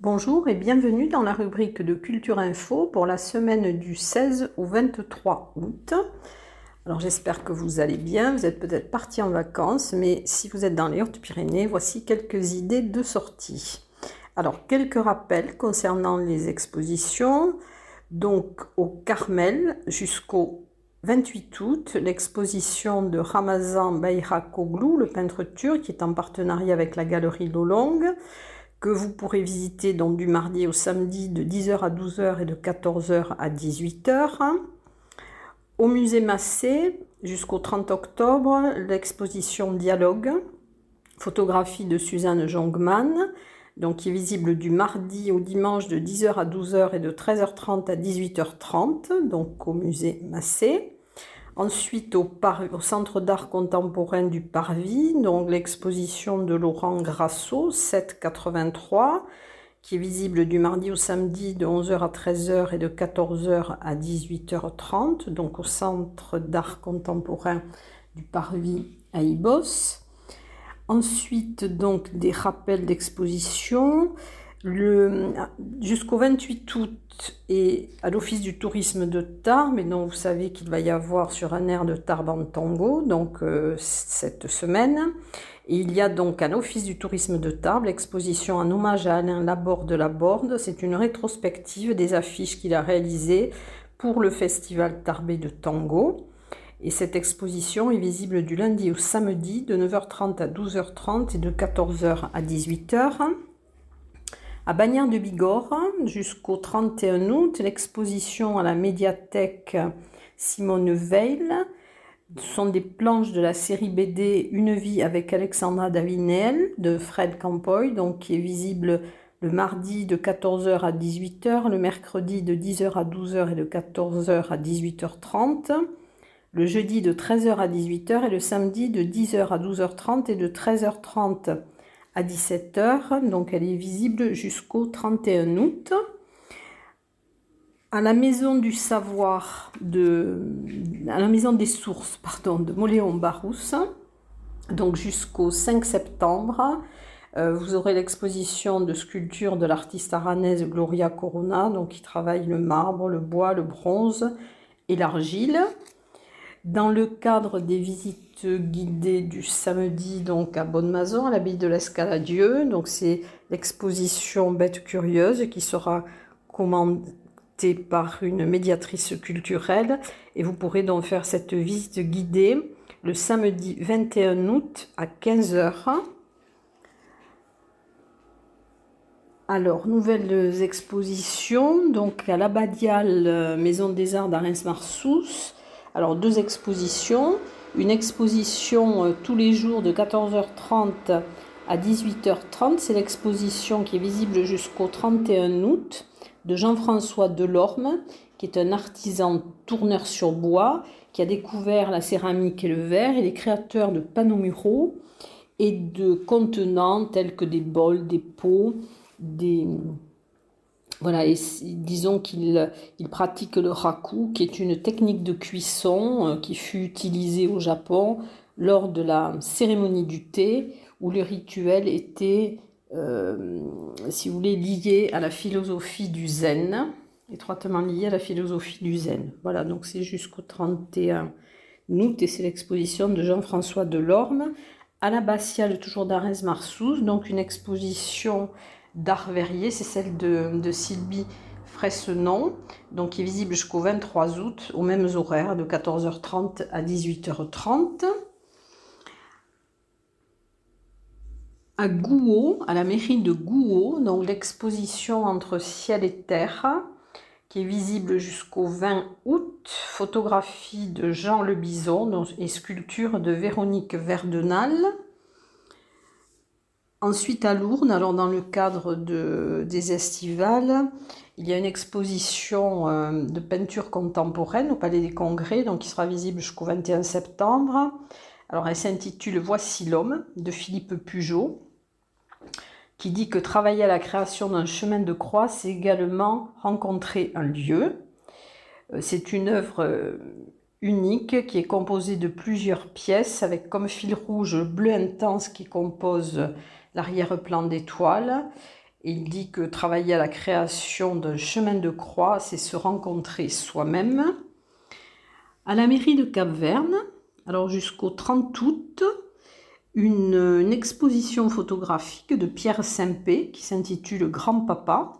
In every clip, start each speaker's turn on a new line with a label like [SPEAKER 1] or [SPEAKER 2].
[SPEAKER 1] Bonjour et bienvenue dans la rubrique de Culture Info pour la semaine du 16 au 23 août. Alors j'espère que vous allez bien, vous êtes peut-être parti en vacances, mais si vous êtes dans les Hautes-Pyrénées, voici quelques idées de sortie. Alors quelques rappels concernant les expositions. Donc au Carmel jusqu'au 28 août, l'exposition de Ramazan Bayrakoglu, le peintre turc, qui est en partenariat avec la galerie Lolong, que vous pourrez visiter du mardi au samedi de 10h à 12h et de 14h à 18h. Au musée Massé, jusqu'au 30 octobre, l'exposition Dialogue, photographie de Suzanne Jongman, donc qui est visible du mardi au dimanche de 10h à 12h et de 13h30 à 18h30, donc au musée Massé. Ensuite, au, Centre d'art contemporain du Parvis, l'exposition de Laurent Grasso, 783, qui est visible du mardi au samedi de 11h à 13h et de 14h à 18h30, donc au Centre d'art contemporain du Parvis à Ibos. Ensuite, des rappels d'exposition. Jusqu'au 28 août et à l'Office du tourisme de Tarbes, mais dont vous savez qu'il va y avoir sur un air de Tarbes en tango, donc euh, cette semaine. Et il y a donc à l'Office du tourisme de Tarbes l'exposition en hommage à Alain Laborde de la Borde. C'est une rétrospective des affiches qu'il a réalisées pour le festival Tarbé de tango. Et cette exposition est visible du lundi au samedi de 9h30 à 12h30 et de 14h à 18h. À Bagnères de Bigorre, jusqu'au 31 août, l'exposition à la médiathèque Simone Veil. Sont des planches de la série BD Une vie avec Alexandra Davinel de Fred Campoy, donc qui est visible le mardi de 14h à 18h, le mercredi de 10h à 12h et de 14h à 18h30, le jeudi de 13h à 18h et le samedi de 10h à 12h30 et de 13h30 à 17h. Donc elle est visible jusqu'au 31 août. À la maison du savoir de à la maison des sources pardon de Moléon Barousse donc jusqu'au 5 septembre euh, vous aurez l'exposition de sculptures de l'artiste aranaise Gloria Corona. Donc qui travaille le marbre le bois le bronze et l'argile. Dans le cadre des visites guidées du samedi donc à Bonne-Maison à l'abbaye de l'Escaladieu donc c'est l'exposition Bête curieuse qui sera commandée par une médiatrice culturelle et vous pourrez donc faire cette visite guidée le samedi 21 août à 15h. Alors, nouvelles expositions, donc à l'Abbadiale Maison des Arts d'Arens-Marsous. Alors, deux expositions. Une exposition euh, tous les jours de 14h30 à 18h30. C'est l'exposition qui est visible jusqu'au 31 août de Jean-François Delorme, qui est un artisan tourneur sur bois, qui a découvert la céramique et le verre. Il est créateur de panneaux muraux et de contenants tels que des bols, des pots, des... Voilà, disons qu'il il pratique le raku, qui est une technique de cuisson euh, qui fut utilisée au Japon lors de la cérémonie du thé, où le rituel était euh, si vous voulez, lié à la philosophie du zen, étroitement lié à la philosophie du zen. Voilà, donc c'est jusqu'au 31 août et c'est l'exposition de Jean-François Delorme à la l'abbatiale toujours d'Arès Marsous, donc une exposition d'art verrier, c'est celle de, Sylvie Fressenon, donc qui est visible jusqu'au 23 août aux mêmes horaires de 14h30 à 18h30. à Gouault, à la mairie de Gouault, donc l'exposition entre ciel et terre, qui est visible jusqu'au 20 août, photographie de Jean Le Bison et sculpture de Véronique Verdenal. Ensuite à Lourdes, alors dans le cadre de, des estivales, il y a une exposition euh, de peinture contemporaine au Palais des Congrès, donc qui sera visible jusqu'au 21 septembre. Alors elle s'intitule Voici l'homme de Philippe Pugeot, qui dit que travailler à la création d'un chemin de croix, c'est également rencontrer un lieu. Euh, c'est une œuvre euh, unique qui est composé de plusieurs pièces avec comme fil rouge bleu intense qui compose l'arrière-plan des toiles. Il dit que travailler à la création d'un chemin de croix, c'est se rencontrer soi-même. À la mairie de Cap-Verne, alors jusqu'au 30 août, une, exposition photographique de Pierre Simpé qui s'intitule Grand Papa,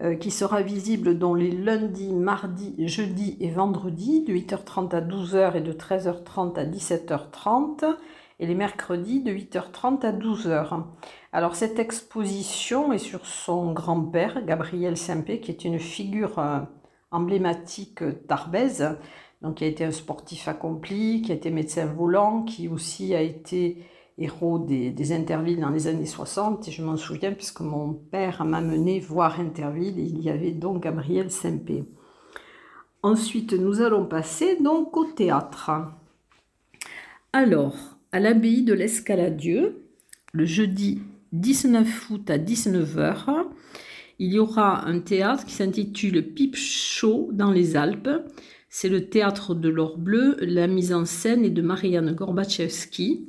[SPEAKER 1] euh, qui sera visible dans les lundis, mardis, jeudis et vendredis de 8h30 à 12h et de 13h30 à 17h30 et les mercredis de 8h30 à 12h. Alors cette exposition est sur son grand-père, Gabriel Simpé, qui est une figure euh, emblématique d'Arbèze, donc qui a été un sportif accompli, qui a été médecin volant, qui aussi a été héros des, des Intervilles dans les années 60. Et je m'en souviens puisque mon père m'a mené voir Interville et il y avait donc Gabriel Simpé. Ensuite, nous allons passer donc au théâtre. Alors, à l'abbaye de l'Escaladieu, le jeudi 19 août à 19h, il y aura un théâtre qui s'intitule Pipe Chaud dans les Alpes. C'est le théâtre de l'Or Bleu. La mise en scène est de Marianne Gorbachevski.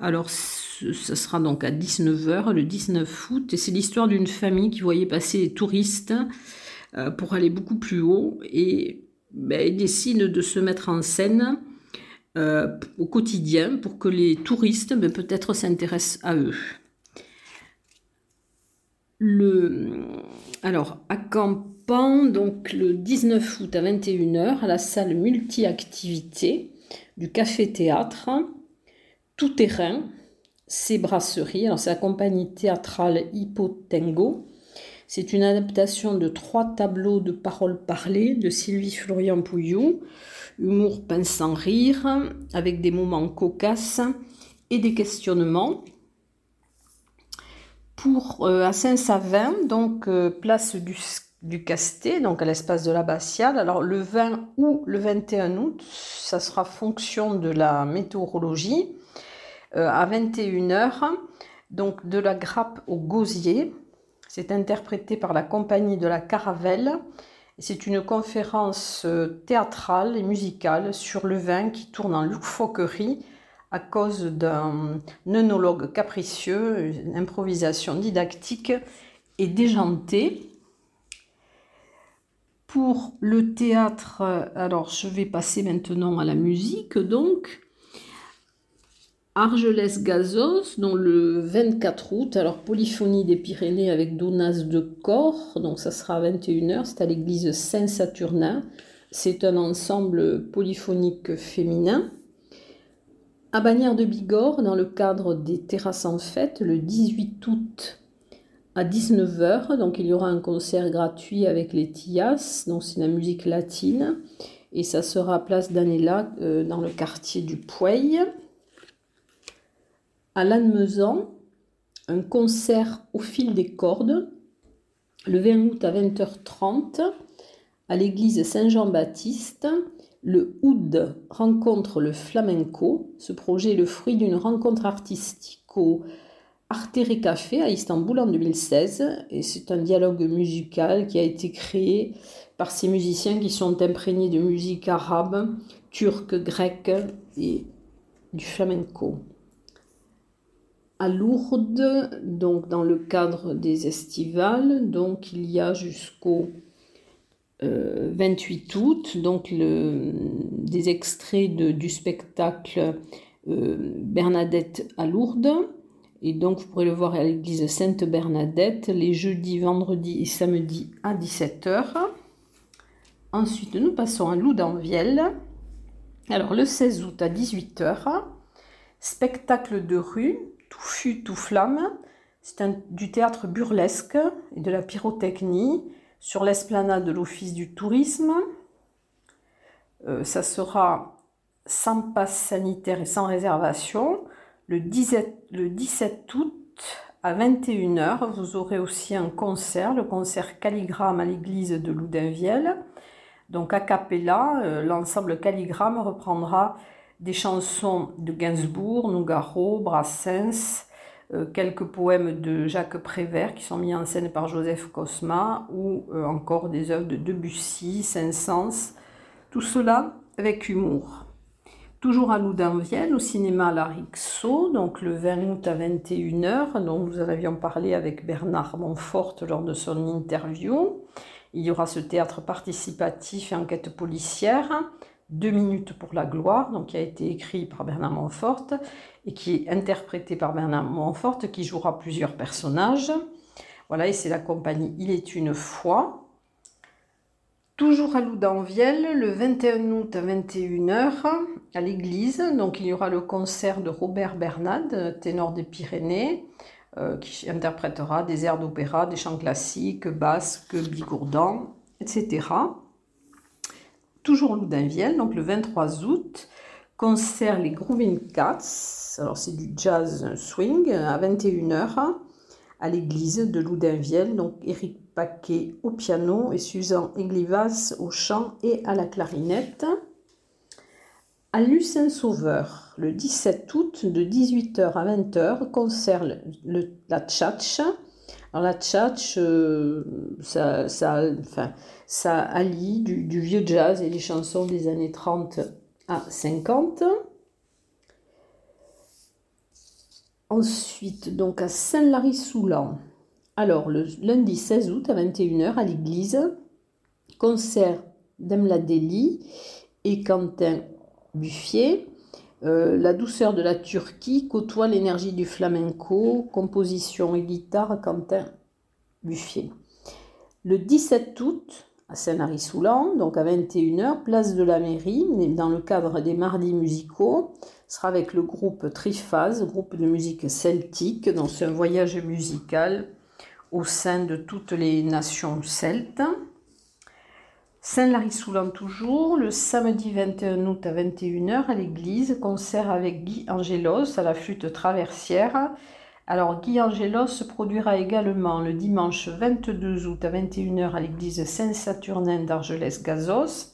[SPEAKER 1] Alors, ce sera donc à 19h, le 19 août. Et c'est l'histoire d'une famille qui voyait passer les touristes euh, pour aller beaucoup plus haut. Et ben, ils décident de se mettre en scène euh, au quotidien pour que les touristes ben, peut-être s'intéressent à eux. Le, alors, à Campan, donc le 19 août à 21h, à la salle multi-activité du Café Théâtre, tout terrain, c'est brasserie. Alors, c'est la compagnie théâtrale Hippotengo. C'est une adaptation de trois tableaux de paroles parlées de Sylvie Florian Pouillou. Humour pince sans rire, avec des moments cocasses et des questionnements pour euh, à Saint-Savin, donc euh, place du, du Castet, donc à l'espace de l'abbatiale. Alors le 20 ou le 21 août, ça sera fonction de la météorologie, euh, à 21h, donc de la grappe au gosier. C'est interprété par la compagnie de la Caravelle. C'est une conférence théâtrale et musicale sur le vin qui tourne en loufoquerie à cause d'un œnologue capricieux, une improvisation didactique et déjantée. Pour le théâtre, alors je vais passer maintenant à la musique, donc. Argelès Gazos, dont le 24 août, alors Polyphonie des Pyrénées avec Donas de Corps, donc ça sera à 21h, c'est à l'église Saint-Saturnin. C'est un ensemble polyphonique féminin. À Bagnères de Bigorre, dans le cadre des terrasses en fête, le 18 août à 19h, donc il y aura un concert gratuit avec les Tias, donc c'est la musique latine, et ça sera place d'Anella euh, dans le quartier du Pouey. À Lannemezan, un concert au fil des cordes, le 20 août à 20h30, à l'église Saint-Jean-Baptiste, le Oud rencontre le flamenco. Ce projet est le fruit d'une rencontre artistique au Café à Istanbul en 2016 et c'est un dialogue musical qui a été créé par ces musiciens qui sont imprégnés de musique arabe, turque, grecque et du flamenco. Lourdes, donc dans le cadre des estivales, donc il y a jusqu'au 28 euh, août, donc le, des extraits du spectacle euh, Bernadette à Lourdes. Et donc, vous pourrez le voir à l'église Sainte-Bernadette les jeudis, vendredis et samedis à 17h. Ensuite, nous passons à Loudanviel. Alors, le 16 août à 18h, spectacle de rue, tout fut, tout flamme. C'est du théâtre burlesque et de la pyrotechnie sur l'esplanade de l'Office du tourisme. Euh, ça sera sans passe sanitaire et sans réservation. Le 17, le 17 août à 21h, vous aurez aussi un concert, le concert Calligramme à l'église de Loudainvielle. Donc a cappella, euh, l'ensemble Calligramme reprendra des chansons de Gainsbourg, Nougaro, Brassens, euh, quelques poèmes de Jacques Prévert qui sont mis en scène par Joseph Cosma ou euh, encore des œuvres de Debussy, Saint-Saëns. Tout cela avec humour. Toujours à Loudainvielle, au cinéma Larixo, donc le 20 août à 21h, dont nous avions parlé avec Bernard Montfort lors de son interview. Il y aura ce théâtre participatif et enquête policière, Deux minutes pour la gloire, donc qui a été écrit par Bernard Montfort et qui est interprété par Bernard Montfort, qui jouera plusieurs personnages. Voilà, et c'est la compagnie Il est une fois. Toujours à Loudanvielle, le 21 août à 21h, à l'église. Donc il y aura le concert de Robert Bernard, ténor des Pyrénées, euh, qui interprétera des airs d'opéra, des chants classiques, basques, bigourdans, etc. Toujours Loudainvielle, donc le 23 août, concert les Grooving Cats, alors c'est du jazz swing à 21h à l'église de Loudainvielle, donc Eric Paquet au piano et Suzanne Eglivas au chant et à la clarinette. À Lucin-Sauveur, le 17 août, de 18h à 20h, concert la tchatch. Alors la tchatch, euh, ça, ça, enfin, ça allie du, vieux jazz et des chansons des années 30 à 50. Ensuite, donc à Saint-Lary-Soulan, alors le lundi 16 août à 21h à l'église, concert d'Emladeli et Quentin Buffier. Euh, la douceur de la Turquie côtoie l'énergie du flamenco, composition et guitare Quentin Buffier. Le 17 août, à Saint-Lary-Soulan, donc à 21h, place de la mairie, dans le cadre des mardis musicaux, sera avec le groupe Triphase, groupe de musique celtique, dans un voyage musical au sein de toutes les nations celtes. Saint-Lary-Soulan toujours, le samedi 21 août à 21h à l'église, concert avec Guy Angelos à la flûte traversière. Alors Guy Angelos se produira également le dimanche 22 août à 21h à l'église Saint-Saturnin d'Argelès-Gazos.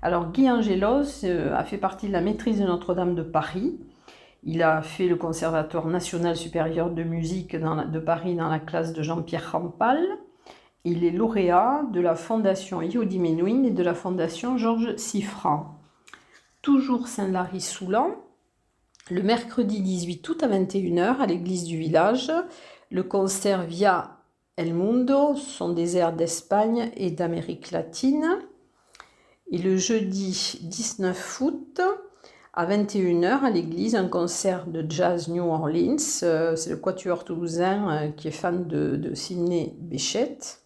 [SPEAKER 1] Alors Guy Angelos euh, a fait partie de la maîtrise de Notre-Dame de Paris. Il a fait le Conservatoire national supérieur de musique de Paris dans la classe de Jean-Pierre Rampal. Il est lauréat de la Fondation Yodi Menuhin et de la Fondation Georges Siffran. Toujours Saint-Lary-Soulan, le mercredi 18 août à 21h à l'église du village, le concert Via El Mundo sont des airs d'Espagne et d'Amérique latine. Et le jeudi 19 août, à 21h à l'église, un concert de jazz New Orleans. Euh, c'est le quatuor toulousain euh, qui est fan de, de Sidney Béchette.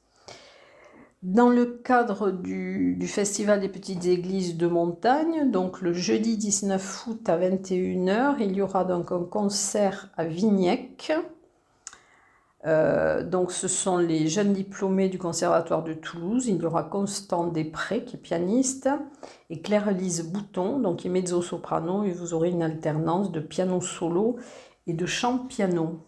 [SPEAKER 1] Dans le cadre du, Festival des petites églises de montagne, donc le jeudi 19 août à 21h, il y aura donc un concert à Vignec euh, donc ce sont les jeunes diplômés du Conservatoire de Toulouse. Il y aura Constant Després qui est pianiste et Claire-Lise Bouton donc qui est mezzo-soprano et vous aurez une alternance de piano solo et de chant piano.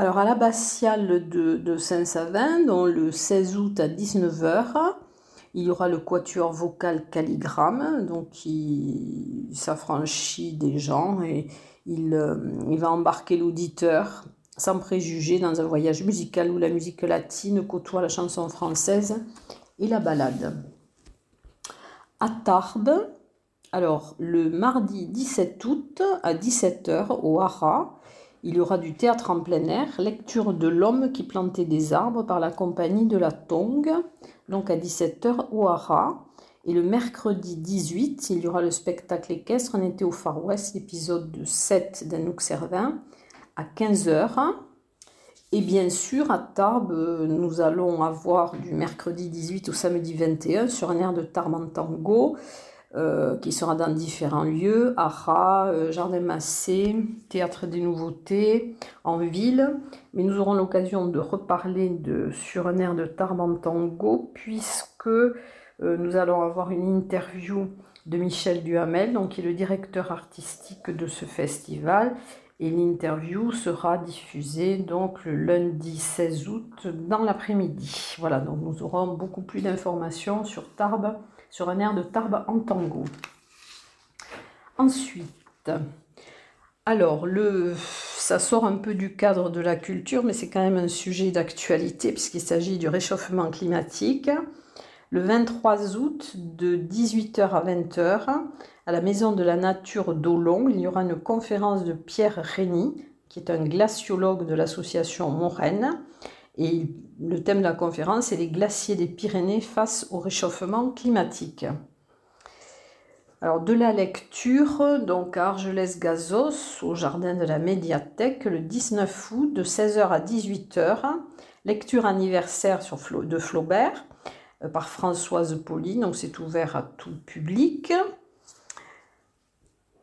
[SPEAKER 1] Alors à l'abbatiale de, Saint-Savin, le 16 août à 19h, il y aura le quatuor vocal Calligramme, donc qui s'affranchit des gens et il, euh, il va embarquer l'auditeur sans préjugés dans un voyage musical où la musique latine côtoie la chanson française et la ballade. À Tarbes, alors le mardi 17 août à 17h au Hara, il y aura du théâtre en plein air, lecture de L'homme qui plantait des arbres par la compagnie de la Tongue, donc à 17h au Hara. Et le mercredi 18, il y aura le spectacle équestre On était au Far West, épisode 7 d'Anouk Servin à 15h. Et bien sûr, à Tarbes, nous allons avoir du mercredi 18 au samedi 21 sur un air de Tarbes en tango euh, qui sera dans différents lieux, Ara, euh, Jardin Massé, Théâtre des Nouveautés, en ville. Mais nous aurons l'occasion de reparler de sur un air de Tarbes en tango puisque euh, nous allons avoir une interview de Michel Duhamel, donc qui est le directeur artistique de ce festival et l'interview sera diffusée donc le lundi 16 août dans l'après-midi. Voilà, donc nous aurons beaucoup plus d'informations sur Tarbes, sur un air de Tarbes en tango. Ensuite, alors le, ça sort un peu du cadre de la culture, mais c'est quand même un sujet d'actualité puisqu'il s'agit du réchauffement climatique. le 23 août de 18h à 20h à la Maison de la Nature d'Olon. Il y aura une conférence de Pierre Rény, qui est un glaciologue de l'association Moraine. Et le thème de la conférence est les glaciers des Pyrénées face au réchauffement climatique. Alors de la lecture, donc à Argelès-Gazos, au jardin de la médiathèque, le 19 août, de 16h à 18h, lecture anniversaire de Flaubert euh, par Françoise Poli, donc c'est ouvert à tout public.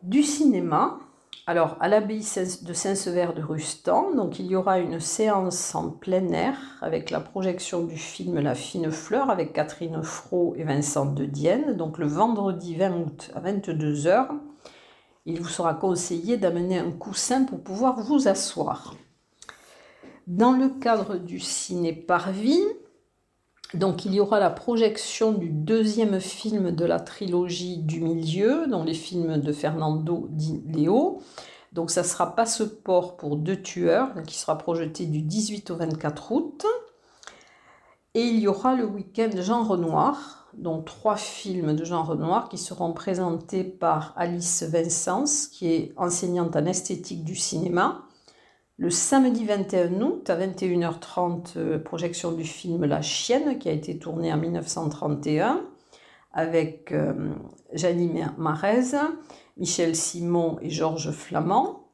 [SPEAKER 1] Du cinéma, alors, à l'abbaye de Saint-Sever de Rustan, donc il y aura une séance en plein air avec la projection du film La fine fleur avec Catherine Fro et Vincent de Dienne, donc le vendredi 20 août à 22h. Il vous sera conseillé d'amener un coussin pour pouvoir vous asseoir. Dans le cadre du ciné-parvis, donc il y aura la projection du deuxième film de la trilogie du milieu, dont les films de Fernando Di Leo. Donc ça sera Passeport pour deux tueurs, qui sera projeté du 18 au 24 août. Et il y aura le week-end Jean Renoir, dont trois films de Jean Renoir qui seront présentés par Alice Vincence, qui est enseignante en esthétique du cinéma, le samedi 21 août à 21h30, euh, projection du film La Chienne qui a été tourné en 1931 avec euh, Janie Marez, Michel Simon et Georges Flamand.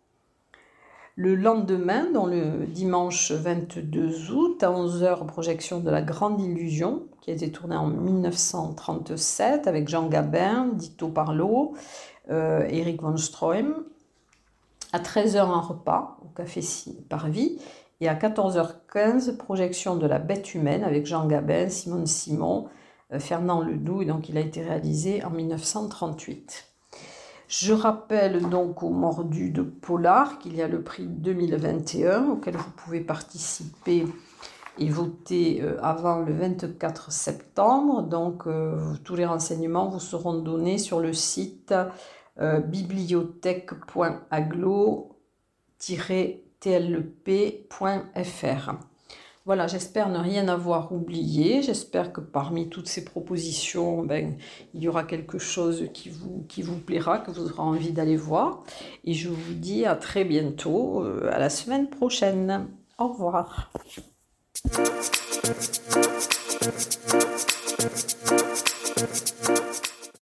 [SPEAKER 1] Le lendemain, dans le dimanche 22 août, à 11h, projection de La Grande Illusion, qui a été tournée en 1937 avec Jean Gabin, Dito Parlot, euh, Eric von Stroheim. À 13h, un repas au Café Parvis. Et à 14h15, projection de La Bête humaine avec Jean Gabin, Simone Simon, euh, Fernand Ledoux. Et donc, il a été réalisé en 1938. Je rappelle donc au mordu de Polar qu'il y a le prix 2021 auquel vous pouvez participer et voter euh, avant le 24 septembre. Donc, euh, tous les renseignements vous seront donnés sur le site euh, bibliothèque.aglo-tlp.fr. Voilà, j'espère ne rien avoir oublié. J'espère que parmi toutes ces propositions, ben, il y aura quelque chose qui vous, qui vous plaira, que vous aurez envie d'aller voir. Et je vous dis à très bientôt, euh, à la semaine prochaine. Au revoir.